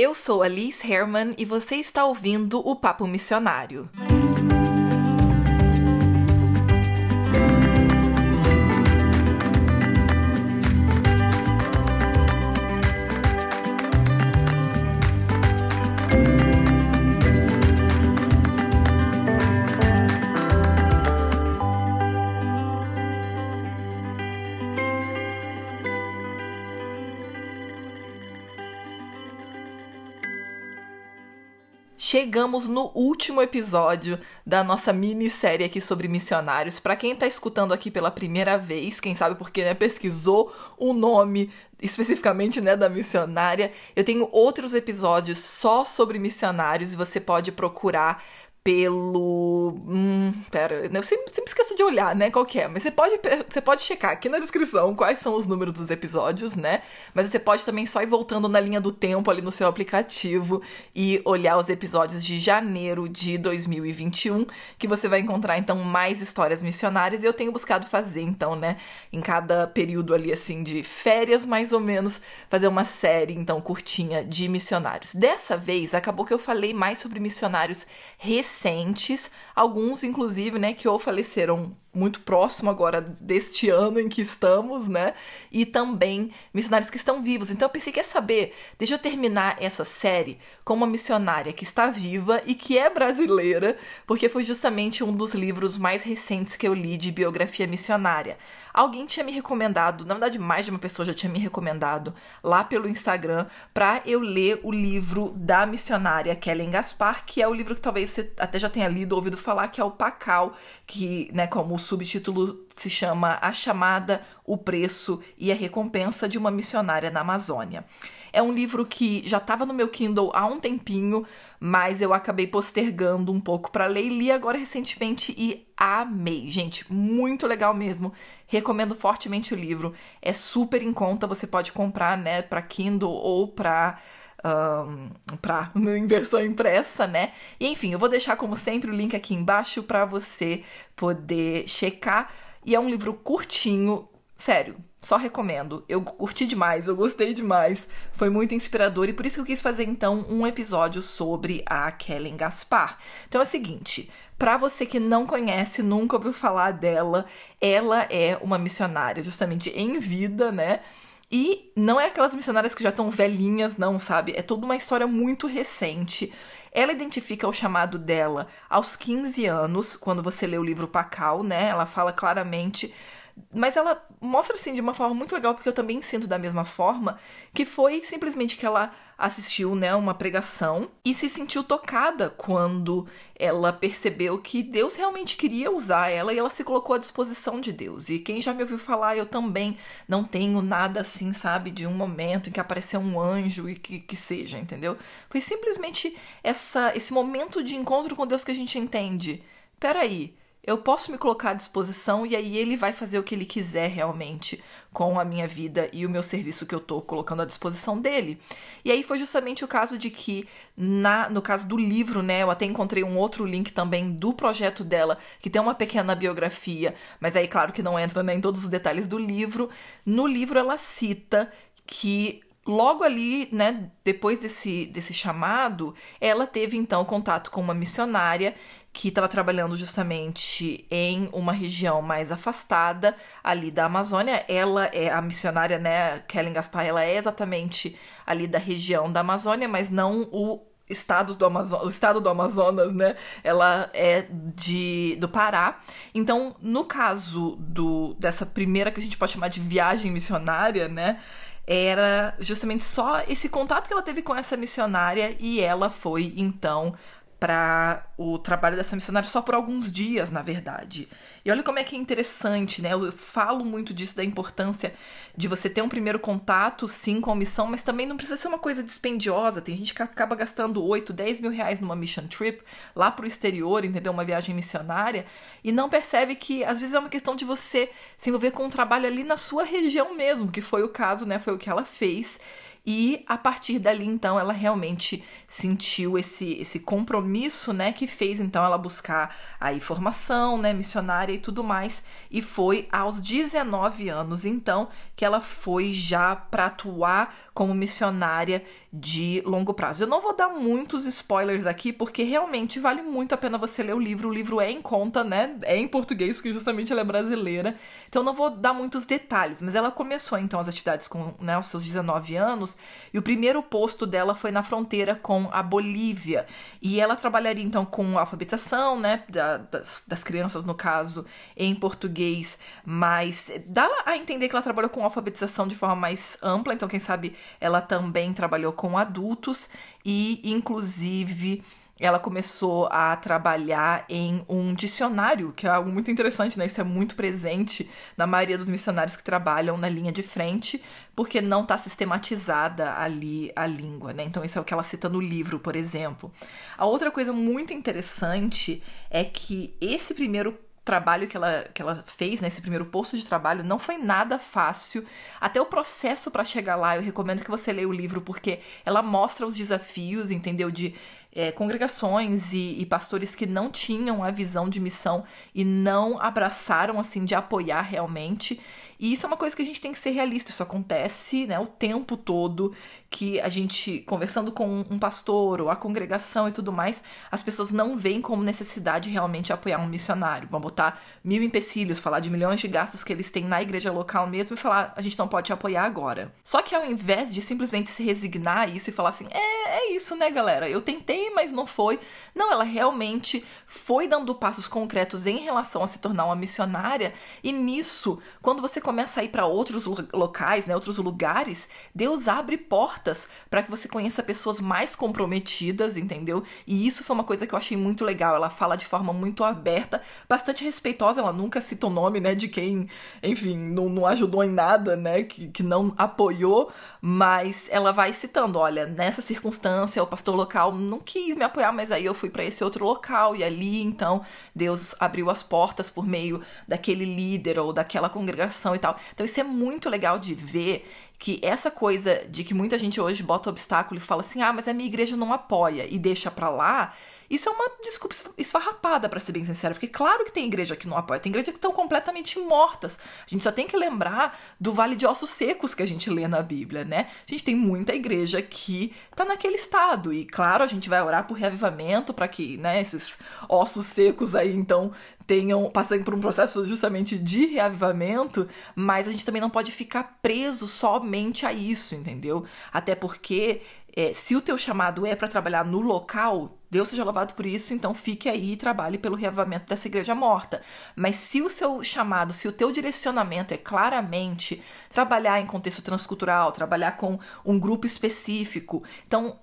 Eu sou a Liz Herman e você está ouvindo o Papo Missionário. Chegamos no último episódio da nossa minissérie aqui sobre missionários. Para quem tá escutando aqui pela primeira vez, quem sabe porque né, pesquisou o nome especificamente né, da missionária, eu tenho outros episódios só sobre missionários e você pode procurar pelo. Hum, pera, eu sempre, sempre esqueço de olhar, né? Qual que é. Mas você pode, você pode checar aqui na descrição quais são os números dos episódios, né? Mas você pode também só ir voltando na linha do tempo ali no seu aplicativo e olhar os episódios de janeiro de 2021, que você vai encontrar então mais histórias missionárias. E eu tenho buscado fazer, então, né? Em cada período ali, assim, de férias, mais ou menos, fazer uma série, então, curtinha de missionários. Dessa vez, acabou que eu falei mais sobre missionários recentes recentes, alguns inclusive, né, que ou faleceram muito próximo agora deste ano em que estamos, né? E também missionários que estão vivos. Então eu pensei, quer saber? Deixa eu terminar essa série com uma missionária que está viva e que é brasileira, porque foi justamente um dos livros mais recentes que eu li de biografia missionária. Alguém tinha me recomendado, na verdade, mais de uma pessoa já tinha me recomendado lá pelo Instagram para eu ler o livro da missionária Kellen Gaspar, que é o livro que talvez você até já tenha lido ou ouvido falar, que é o Pacal, que, né, como o subtítulo se chama A Chamada, o Preço e a Recompensa de uma Missionária na Amazônia. É um livro que já estava no meu Kindle há um tempinho, mas eu acabei postergando um pouco para ler e li agora recentemente e amei. Gente, muito legal mesmo. Recomendo fortemente o livro. É super em conta, você pode comprar, né, para Kindle ou para um, para versão impressa, né? E enfim, eu vou deixar como sempre o link aqui embaixo para você poder checar. E é um livro curtinho, sério, só recomendo. Eu curti demais, eu gostei demais. Foi muito inspirador e por isso que eu quis fazer então um episódio sobre a Kellen Gaspar. Então é o seguinte, para você que não conhece, nunca ouviu falar dela, ela é uma missionária justamente em vida, né? E não é aquelas missionárias que já estão velhinhas, não, sabe? É toda uma história muito recente. Ela identifica o chamado dela aos 15 anos, quando você lê o livro Pacal, né? Ela fala claramente mas ela mostra assim de uma forma muito legal, porque eu também sinto da mesma forma, que foi simplesmente que ela assistiu, né, uma pregação e se sentiu tocada quando ela percebeu que Deus realmente queria usar ela e ela se colocou à disposição de Deus. E quem já me ouviu falar, eu também não tenho nada assim, sabe, de um momento em que apareceu um anjo e que, que seja, entendeu? Foi simplesmente essa esse momento de encontro com Deus que a gente entende. Peraí, eu posso me colocar à disposição e aí ele vai fazer o que ele quiser realmente com a minha vida e o meu serviço que eu tô colocando à disposição dele. E aí foi justamente o caso de que, na, no caso do livro, né, eu até encontrei um outro link também do projeto dela, que tem uma pequena biografia, mas aí, claro que não entra né, em todos os detalhes do livro. No livro ela cita que logo ali, né, depois desse, desse chamado, ela teve então contato com uma missionária que estava trabalhando justamente em uma região mais afastada ali da Amazônia. Ela é a missionária, né, Kellen Gaspar, ela é exatamente ali da região da Amazônia, mas não o estados do Amazonas, o estado do Amazonas, né? Ela é de do Pará. Então, no caso do dessa primeira que a gente pode chamar de viagem missionária, né? Era justamente só esse contato que ela teve com essa missionária e ela foi então para o trabalho dessa missionária só por alguns dias, na verdade. E olha como é que é interessante, né? Eu falo muito disso, da importância de você ter um primeiro contato, sim, com a missão, mas também não precisa ser uma coisa dispendiosa. Tem gente que acaba gastando 8, 10 mil reais numa mission trip lá pro exterior, entendeu? Uma viagem missionária, e não percebe que às vezes é uma questão de você se envolver com um trabalho ali na sua região mesmo, que foi o caso, né? Foi o que ela fez. E a partir dali, então, ela realmente sentiu esse, esse compromisso, né, que fez então ela buscar a informação, né, missionária e tudo mais. E foi aos 19 anos, então, que ela foi já para atuar como missionária de longo prazo. Eu não vou dar muitos spoilers aqui, porque realmente vale muito a pena você ler o livro. O livro é em conta, né? É em português, porque justamente ela é brasileira. Então eu não vou dar muitos detalhes, mas ela começou então as atividades com né, os seus 19 anos, e o primeiro posto dela foi na fronteira com a Bolívia. E ela trabalharia então com alfabetização, né? Da, das, das crianças, no caso, em português, mas dá a entender que ela trabalhou com alfabetização de forma mais ampla, então quem sabe ela também trabalhou com adultos e, inclusive, ela começou a trabalhar em um dicionário, que é algo muito interessante, né? Isso é muito presente na maioria dos missionários que trabalham na linha de frente, porque não está sistematizada ali a língua, né? Então, isso é o que ela cita no livro, por exemplo. A outra coisa muito interessante é que esse primeiro trabalho que ela, que ela fez, nesse né, primeiro posto de trabalho, não foi nada fácil. Até o processo para chegar lá, eu recomendo que você leia o livro, porque ela mostra os desafios, entendeu? De é, congregações e, e, pastores que não tinham a visão de missão e não abraçaram, assim, de apoiar realmente. E isso é uma coisa que a gente tem que ser realista. Isso acontece, né, o tempo todo que a gente, conversando com um pastor ou a congregação e tudo mais, as pessoas não veem como necessidade realmente apoiar um missionário. Vão botar mil empecilhos, falar de milhões de gastos que eles têm na igreja local mesmo e falar, a gente não pode te apoiar agora. Só que ao invés de simplesmente se resignar a isso e falar assim, é, é isso, né, galera? Eu tentei, mas não foi. Não, ela realmente foi dando passos concretos em relação a se tornar uma missionária. E nisso, quando você começa a ir para outros locais, né, outros lugares, Deus abre portas para que você conheça pessoas mais comprometidas, entendeu? E isso foi uma coisa que eu achei muito legal. Ela fala de forma muito aberta, bastante respeitosa. Ela nunca cita o nome, né, de quem, enfim, não, não ajudou em nada, né, que, que não apoiou, mas ela vai citando: olha, nessa circunstância, o pastor local não quis me apoiar, mas aí eu fui para esse outro local e ali, então, Deus abriu as portas por meio daquele líder ou daquela congregação e tal. Então isso é muito legal de ver que essa coisa de que muita gente hoje bota obstáculo e fala assim: "Ah, mas a minha igreja não apoia" e deixa para lá, isso é uma desculpa esfarrapada, para ser bem sincera, porque claro que tem igreja que não apoia, tem igreja que estão completamente mortas. A gente só tem que lembrar do vale de ossos secos que a gente lê na Bíblia, né? A gente tem muita igreja que tá naquele estado e claro, a gente vai orar por reavivamento para que, né, esses ossos secos aí então tenham passando por um processo justamente de reavivamento, mas a gente também não pode ficar preso somente a isso, entendeu? Até porque é, se o teu chamado é para trabalhar no local, Deus seja louvado por isso, então fique aí e trabalhe pelo reavamento dessa igreja morta. Mas se o seu chamado, se o teu direcionamento é claramente trabalhar em contexto transcultural, trabalhar com um grupo específico, então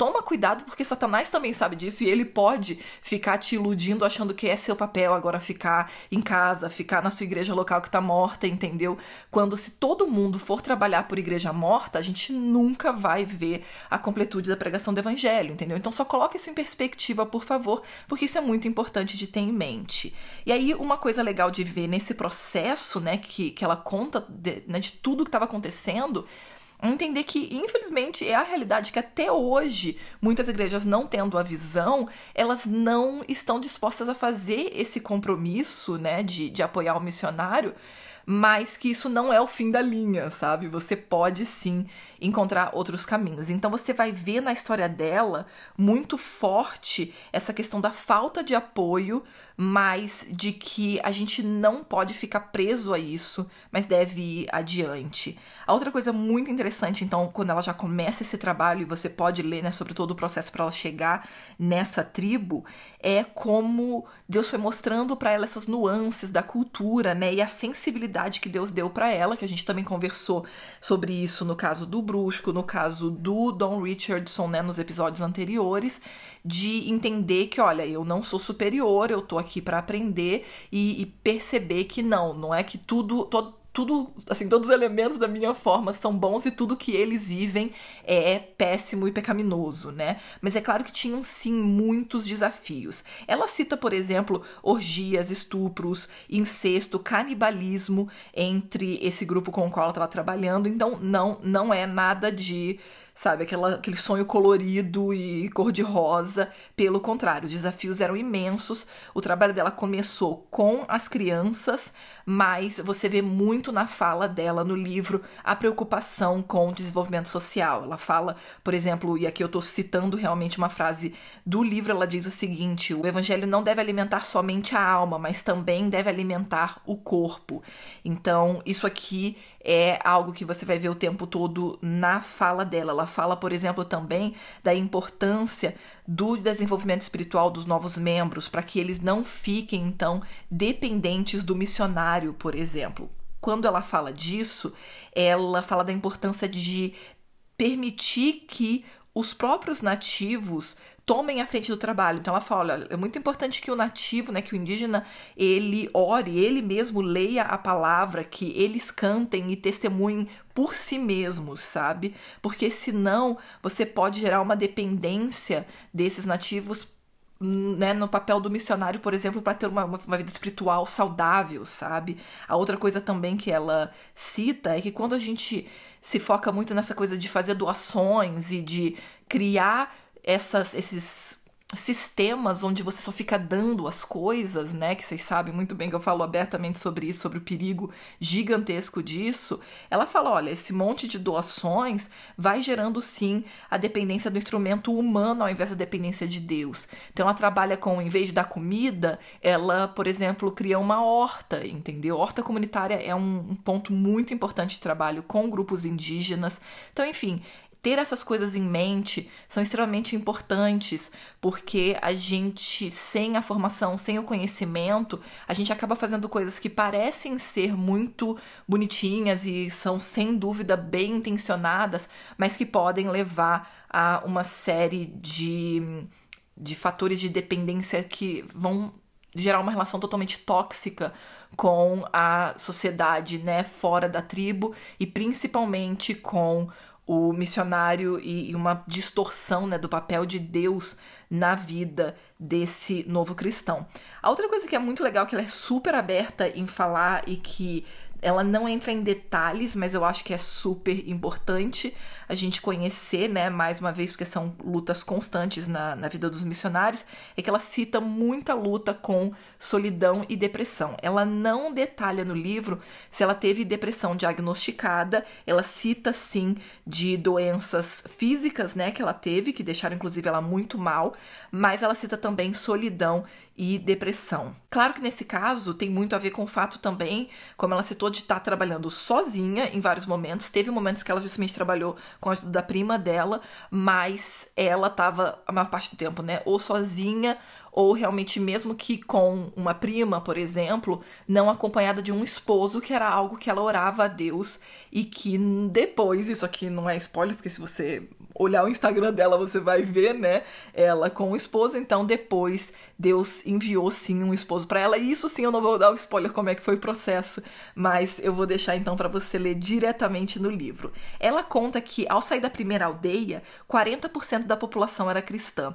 toma cuidado porque Satanás também sabe disso e ele pode ficar te iludindo achando que é seu papel agora ficar em casa, ficar na sua igreja local que tá morta, entendeu? Quando se todo mundo for trabalhar por igreja morta, a gente nunca vai ver a completude da pregação do evangelho, entendeu? Então só coloque isso em perspectiva, por favor, porque isso é muito importante de ter em mente. E aí uma coisa legal de ver nesse processo, né, que, que ela conta de, né, de tudo que estava acontecendo, entender que, infelizmente, é a realidade que até hoje, muitas igrejas não tendo a visão, elas não estão dispostas a fazer esse compromisso, né, de, de apoiar o missionário, mas que isso não é o fim da linha, sabe? Você pode sim encontrar outros caminhos. Então você vai ver na história dela muito forte essa questão da falta de apoio, mas de que a gente não pode ficar preso a isso, mas deve ir adiante. A outra coisa muito interessante, então, quando ela já começa esse trabalho e você pode ler, né, sobre todo o processo para ela chegar nessa tribo, é como Deus foi mostrando para ela essas nuances da cultura, né, e a sensibilidade que Deus deu para ela, que a gente também conversou sobre isso no caso do Brusco, no caso do Don Richardson, né, nos episódios anteriores, de entender que, olha, eu não sou superior, eu tô aqui para aprender e, e, perceber que não, não é que tudo, todo, tudo, assim, todos os elementos da minha forma são bons e tudo que eles vivem é péssimo e pecaminoso, né? Mas é claro que tinham sim muitos desafios. Ela cita, por exemplo, orgias, estupros, incesto, canibalismo entre esse grupo com o qual ela estava trabalhando, então não não é nada de sabe? Aquela, aquele sonho colorido e cor-de-rosa. Pelo contrário, os desafios eram imensos. O trabalho dela começou com as crianças, mas você vê muito na fala dela no livro a preocupação com o desenvolvimento social. Ela fala, por exemplo, e aqui eu estou citando realmente uma frase do livro, ela diz o seguinte: o evangelho não deve alimentar somente a alma, mas também deve alimentar o corpo. Então, isso aqui é algo que você vai ver o tempo todo na fala dela. Ela fala, por exemplo, também da importância do desenvolvimento espiritual dos novos membros, para que eles não fiquem, então, dependentes do missionário, por exemplo. Quando ela fala disso, ela fala da importância de permitir que os próprios nativos tomem a frente do trabalho. Então ela fala, olha, é muito importante que o nativo, né, que o indígena, ele ore, ele mesmo leia a palavra, que eles cantem e testemunhem por si mesmos, sabe? Porque senão você pode gerar uma dependência desses nativos né, no papel do missionário, por exemplo, para ter uma, uma vida espiritual saudável, sabe? A outra coisa também que ela cita é que quando a gente se foca muito nessa coisa de fazer doações e de criar essas, esses sistemas onde você só fica dando as coisas, né? Que vocês sabem muito bem que eu falo abertamente sobre isso, sobre o perigo gigantesco disso. Ela fala: olha, esse monte de doações vai gerando sim a dependência do instrumento humano ao invés da dependência de Deus. Então ela trabalha com, em vez de dar comida, ela, por exemplo, cria uma horta, entendeu? Horta comunitária é um, um ponto muito importante de trabalho com grupos indígenas. Então, enfim, ter essas coisas em mente são extremamente importantes, porque a gente, sem a formação, sem o conhecimento, a gente acaba fazendo coisas que parecem ser muito bonitinhas e são sem dúvida bem intencionadas, mas que podem levar a uma série de, de fatores de dependência que vão gerar uma relação totalmente tóxica com a sociedade, né, fora da tribo e principalmente com o missionário e, e uma distorção né, do papel de Deus na vida desse novo cristão. A outra coisa que é muito legal, que ela é super aberta em falar e que ela não entra em detalhes, mas eu acho que é super importante a gente conhecer, né, mais uma vez, porque são lutas constantes na, na vida dos missionários, é que ela cita muita luta com solidão e depressão. Ela não detalha no livro se ela teve depressão diagnosticada, ela cita sim de doenças físicas, né, que ela teve, que deixaram inclusive ela muito mal, mas ela cita também solidão e depressão. Claro que nesse caso tem muito a ver com o fato também, como ela citou, de estar trabalhando sozinha em vários momentos. Teve momentos que ela justamente trabalhou com a ajuda da prima dela, mas ela estava a maior parte do tempo, né, ou sozinha ou realmente mesmo que com uma prima, por exemplo, não acompanhada de um esposo, que era algo que ela orava a Deus e que depois, isso aqui não é spoiler, porque se você olhar o Instagram dela, você vai ver, né, ela com o esposo, então depois Deus enviou sim um esposo para ela. E isso sim eu não vou dar o spoiler como é que foi o processo, mas eu vou deixar então para você ler diretamente no livro. Ela conta que ao sair da primeira aldeia, 40% da população era cristã.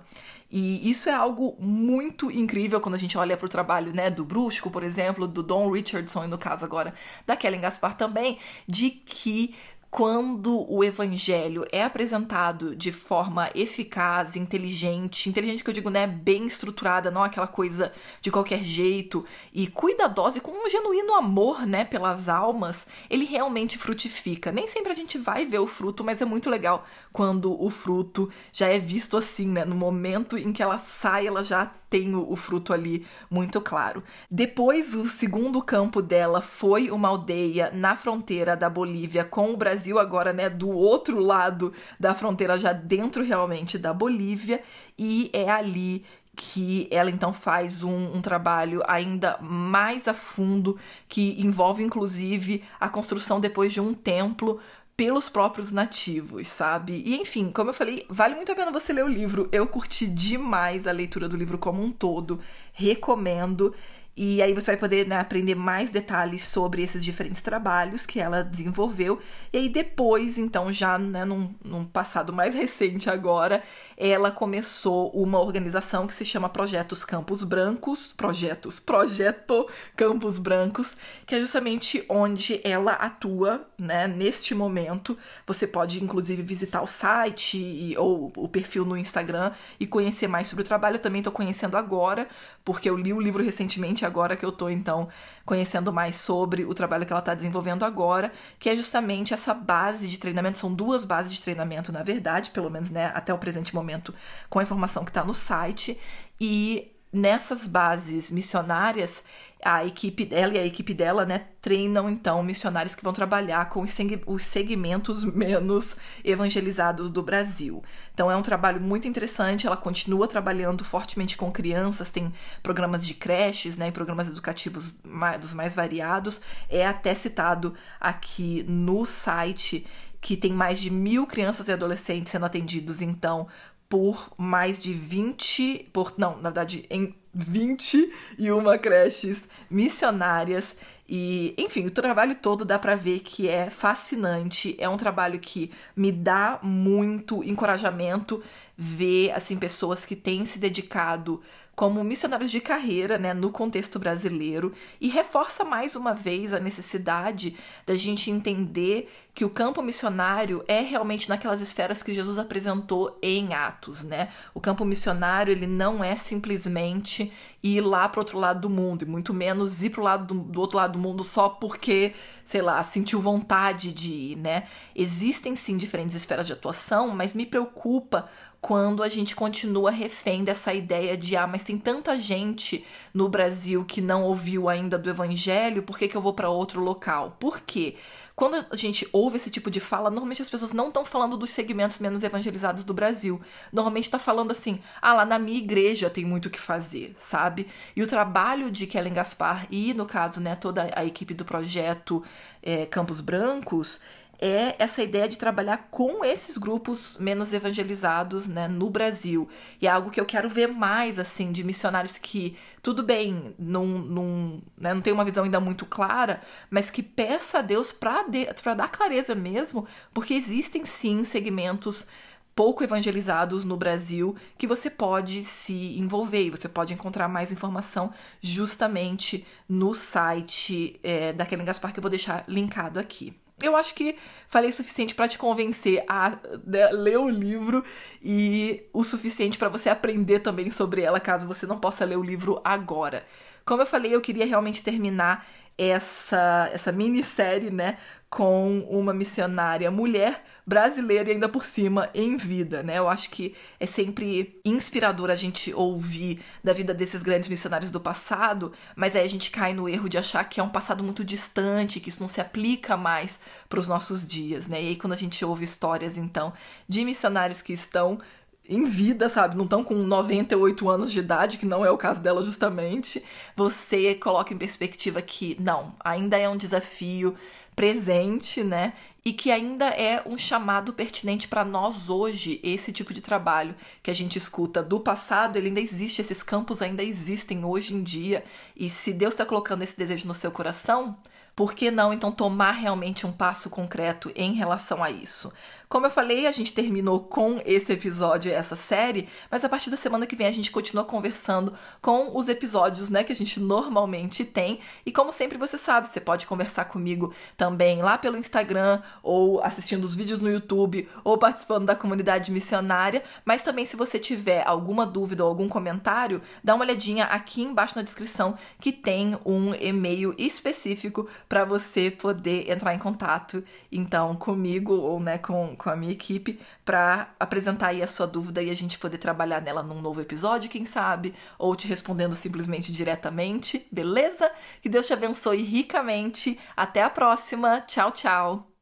E isso é algo muito incrível quando a gente olha para o trabalho né, do Brusco, por exemplo, do Don Richardson, e no caso agora da Kellen Gaspar também, de que quando o evangelho é apresentado de forma eficaz, inteligente, inteligente que eu digo, né, bem estruturada, não aquela coisa de qualquer jeito, e cuidadosa e com um genuíno amor, né, pelas almas, ele realmente frutifica. Nem sempre a gente vai ver o fruto, mas é muito legal quando o fruto já é visto assim, né, no momento em que ela sai, ela já tem o, o fruto ali muito claro. Depois, o segundo campo dela foi uma aldeia na fronteira da Bolívia com o Brasil, agora, né, do outro lado da fronteira, já dentro realmente da Bolívia, e é ali que ela então faz um, um, trabalho ainda mais a fundo, que envolve inclusive a construção depois de um templo pelos próprios nativos, sabe? E enfim, como eu falei, vale muito a pena você ler o livro. Eu curti demais a leitura do livro como um todo, recomendo. E aí você vai poder né, aprender mais detalhes sobre esses diferentes trabalhos que ela desenvolveu. E aí depois, então, já né, num, num passado mais recente agora, ela começou uma organização que se chama Projetos Campos Brancos, Projetos, Projeto Campos Brancos, que é justamente onde ela atua, né, neste momento. Você pode, inclusive, visitar o site e, ou o perfil no Instagram e conhecer mais sobre o trabalho. Eu também estou conhecendo agora, porque eu li o livro recentemente agora que eu tô, então, conhecendo mais sobre o trabalho que ela está desenvolvendo agora, que é justamente essa base de treinamento. São duas bases de treinamento, na verdade, pelo menos né, até o presente momento, com a informação que está no site. E nessas bases missionárias, a equipe, ela e a equipe dela, né, treinam então missionários que vão trabalhar com os segmentos menos evangelizados do Brasil. Então é um trabalho muito interessante, ela continua trabalhando fortemente com crianças, tem programas de creches, né, e programas educativos dos mais variados. É até citado aqui no site que tem mais de mil crianças e adolescentes sendo atendidos, então, por mais de 20, por não, na verdade, em 21 creches missionárias. E, enfim, o trabalho todo dá para ver que é fascinante. É um trabalho que me dá muito encorajamento ver assim pessoas que têm se dedicado como missionários de carreira, né, no contexto brasileiro, e reforça mais uma vez a necessidade da gente entender que o campo missionário é realmente naquelas esferas que Jesus apresentou em Atos, né? O campo missionário, ele não é simplesmente ir lá para outro lado do mundo, e muito menos ir para o lado do, do outro lado do mundo só porque, sei lá, sentiu vontade de ir, né? Existem sim diferentes esferas de atuação, mas me preocupa quando a gente continua refém dessa ideia de ah, mas tem tanta gente no Brasil que não ouviu ainda do evangelho, por que, que eu vou para outro local? Por quê? Quando a gente ouve esse tipo de fala, normalmente as pessoas não estão falando dos segmentos menos evangelizados do Brasil. Normalmente está falando assim: ah, lá na minha igreja tem muito o que fazer, sabe? E o trabalho de Kellen Gaspar e, no caso, né, toda a equipe do projeto é, Campos Brancos é essa ideia de trabalhar com esses grupos menos evangelizados né, no Brasil. E é algo que eu quero ver mais, assim, de missionários que, tudo bem, não, não, né, não tem uma visão ainda muito clara, mas que peça a Deus para de, dar clareza mesmo, porque existem sim segmentos pouco evangelizados no Brasil que você pode se envolver e você pode encontrar mais informação justamente no site é, da Kellen Gaspar que eu vou deixar linkado aqui. Eu acho que falei o suficiente para te convencer a né, ler o livro e o suficiente para você aprender também sobre ela, caso você não possa ler o livro agora. Como eu falei, eu queria realmente terminar essa, essa minissérie, né, com uma missionária mulher brasileira e ainda por cima em vida, né? Eu acho que é sempre inspirador a gente ouvir da vida desses grandes missionários do passado, mas aí a gente cai no erro de achar que é um passado muito distante, que isso não se aplica mais para os nossos dias, né? E aí quando a gente ouve histórias então de missionários que estão em vida, sabe? Não estão com 98 anos de idade, que não é o caso dela justamente. Você coloca em perspectiva que, não, ainda é um desafio presente, né? E que ainda é um chamado pertinente para nós hoje, esse tipo de trabalho que a gente escuta do passado, ele ainda existe, esses campos ainda existem hoje em dia. E se Deus está colocando esse desejo no seu coração, por que não então tomar realmente um passo concreto em relação a isso? Como eu falei, a gente terminou com esse episódio, essa série, mas a partir da semana que vem a gente continua conversando com os episódios, né, que a gente normalmente tem. E como sempre você sabe, você pode conversar comigo também lá pelo Instagram, ou assistindo os vídeos no YouTube, ou participando da comunidade missionária. Mas também, se você tiver alguma dúvida ou algum comentário, dá uma olhadinha aqui embaixo na descrição que tem um e-mail específico para você poder entrar em contato, então, comigo ou né, com com a minha equipe para apresentar aí a sua dúvida e a gente poder trabalhar nela num novo episódio, quem sabe, ou te respondendo simplesmente diretamente, beleza? Que Deus te abençoe ricamente. Até a próxima. Tchau, tchau.